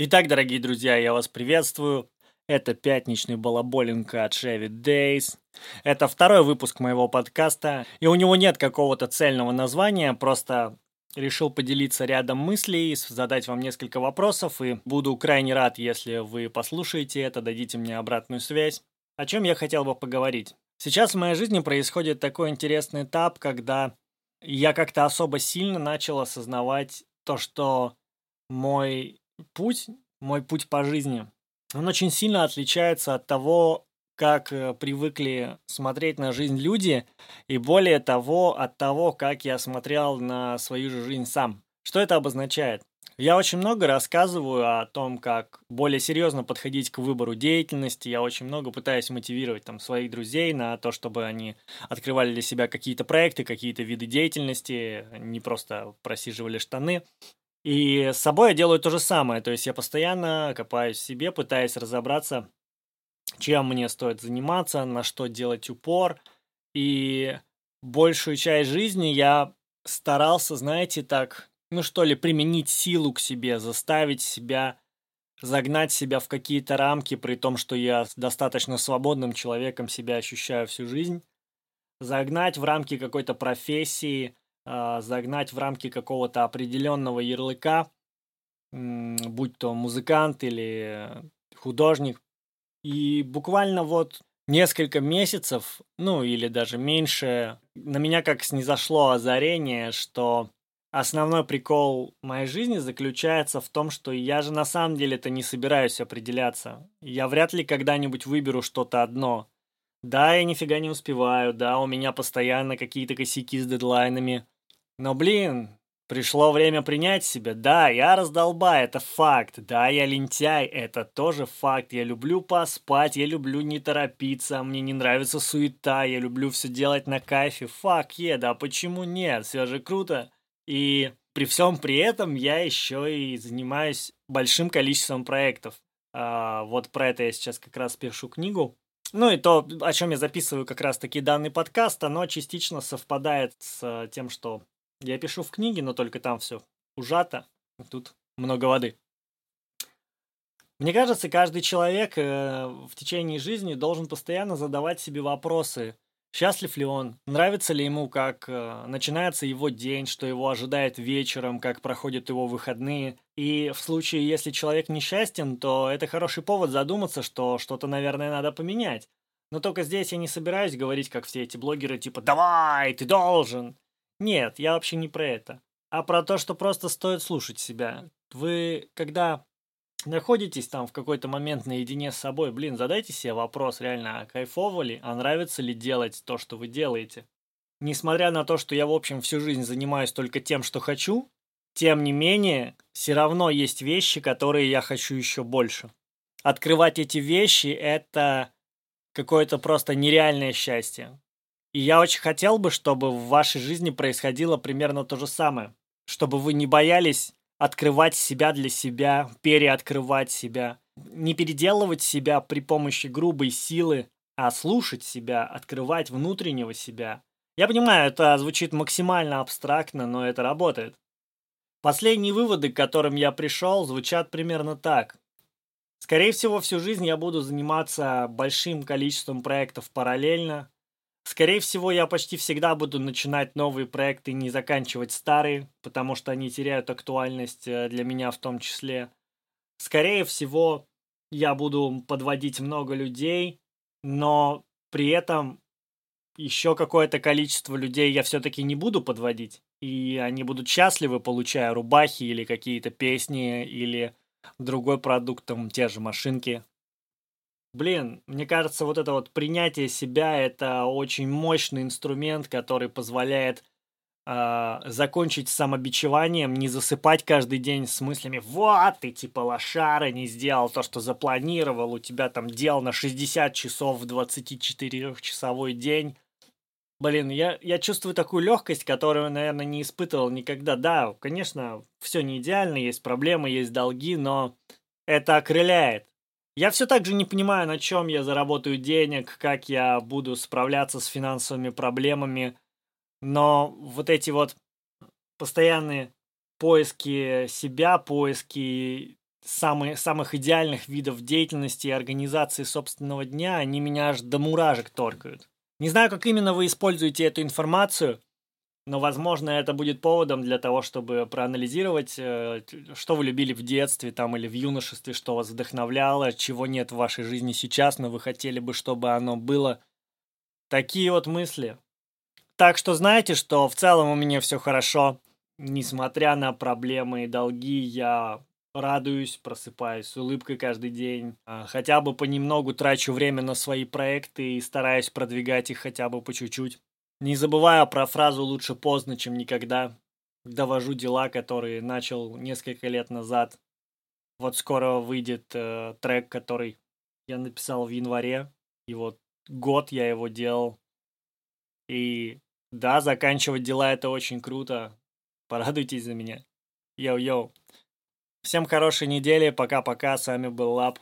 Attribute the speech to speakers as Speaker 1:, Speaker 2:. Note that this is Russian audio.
Speaker 1: Итак, дорогие друзья, я вас приветствую. Это пятничный балаболинг от Chevy Days. Это второй выпуск моего подкаста, и у него нет какого-то цельного названия, просто решил поделиться рядом мыслей, задать вам несколько вопросов, и буду крайне рад, если вы послушаете это, дадите мне обратную связь. О чем я хотел бы поговорить? Сейчас в моей жизни происходит такой интересный этап, когда я как-то особо сильно начал осознавать то, что мой путь, мой путь по жизни, он очень сильно отличается от того, как э, привыкли смотреть на жизнь люди, и более того, от того, как я смотрел на свою же жизнь сам. Что это обозначает? Я очень много рассказываю о том, как более серьезно подходить к выбору деятельности. Я очень много пытаюсь мотивировать там своих друзей на то, чтобы они открывали для себя какие-то проекты, какие-то виды деятельности, не просто просиживали штаны. И с собой я делаю то же самое, то есть я постоянно копаюсь в себе, пытаясь разобраться, чем мне стоит заниматься, на что делать упор. И большую часть жизни я старался, знаете, так, ну что ли, применить силу к себе, заставить себя, загнать себя в какие-то рамки, при том, что я достаточно свободным человеком себя ощущаю всю жизнь, загнать в рамки какой-то профессии, загнать в рамки какого-то определенного ярлыка, будь то музыкант или художник. И буквально вот несколько месяцев, ну или даже меньше, на меня как снизошло озарение, что основной прикол моей жизни заключается в том, что я же на самом деле-то не собираюсь определяться. Я вряд ли когда-нибудь выберу что-то одно. Да, я нифига не успеваю, да, у меня постоянно какие-то косяки с дедлайнами, но, блин, пришло время принять себя. Да, я раздолба, это факт. Да, я лентяй, это тоже факт. Я люблю поспать, я люблю не торопиться, мне не нравится суета, я люблю все делать на кайфе. Фак, е, да почему нет? Все же круто. И при всем при этом я еще и занимаюсь большим количеством проектов. А, вот про это я сейчас как раз пишу книгу. Ну и то, о чем я записываю как раз-таки данный подкаст, оно частично совпадает с тем, что я пишу в книге, но только там все ужато, тут много воды. Мне кажется, каждый человек э, в течение жизни должен постоянно задавать себе вопросы. Счастлив ли он? Нравится ли ему, как э, начинается его день, что его ожидает вечером, как проходят его выходные? И в случае, если человек несчастен, то это хороший повод задуматься, что что-то, наверное, надо поменять. Но только здесь я не собираюсь говорить, как все эти блогеры, типа «давай, ты должен». Нет, я вообще не про это. А про то, что просто стоит слушать себя. Вы, когда находитесь там в какой-то момент наедине с собой, блин, задайте себе вопрос реально, а кайфово ли, а нравится ли делать то, что вы делаете. Несмотря на то, что я, в общем, всю жизнь занимаюсь только тем, что хочу, тем не менее, все равно есть вещи, которые я хочу еще больше. Открывать эти вещи – это какое-то просто нереальное счастье. И я очень хотел бы, чтобы в вашей жизни происходило примерно то же самое. Чтобы вы не боялись открывать себя для себя, переоткрывать себя. Не переделывать себя при помощи грубой силы, а слушать себя, открывать внутреннего себя. Я понимаю, это звучит максимально абстрактно, но это работает. Последние выводы, к которым я пришел, звучат примерно так. Скорее всего, всю жизнь я буду заниматься большим количеством проектов параллельно, Скорее всего, я почти всегда буду начинать новые проекты и не заканчивать старые, потому что они теряют актуальность э, для меня в том числе. Скорее всего, я буду подводить много людей, но при этом еще какое-то количество людей я все-таки не буду подводить. И они будут счастливы, получая рубахи или какие-то песни, или другой продукт, там, те же машинки. Блин, мне кажется, вот это вот принятие себя – это очень мощный инструмент, который позволяет э, закончить самобичеванием, не засыпать каждый день с мыслями «Вот, ты типа лошара, не сделал то, что запланировал, у тебя там дел на 60 часов в 24-часовой день». Блин, я, я чувствую такую легкость, которую, наверное, не испытывал никогда. Да, конечно, все не идеально, есть проблемы, есть долги, но это окрыляет. Я все так же не понимаю, на чем я заработаю денег, как я буду справляться с финансовыми проблемами, но вот эти вот постоянные поиски себя, поиски самые, самых идеальных видов деятельности и организации собственного дня, они меня аж до муражек торкают. Не знаю, как именно вы используете эту информацию, но, возможно, это будет поводом для того, чтобы проанализировать, э, что вы любили в детстве там или в юношестве, что вас вдохновляло, чего нет в вашей жизни сейчас, но вы хотели бы, чтобы оно было. Такие вот мысли. Так что знаете, что в целом у меня все хорошо. Несмотря на проблемы и долги, я радуюсь, просыпаюсь с улыбкой каждый день. А, хотя бы понемногу трачу время на свои проекты и стараюсь продвигать их хотя бы по чуть-чуть. Не забывая про фразу «лучше поздно, чем никогда», довожу дела, которые начал несколько лет назад. Вот скоро выйдет э, трек, который я написал в январе, и вот год я его делал. И да, заканчивать дела это очень круто. Порадуйтесь за меня. Йоу-йоу. Всем хорошей недели, пока-пока, с вами был Лап.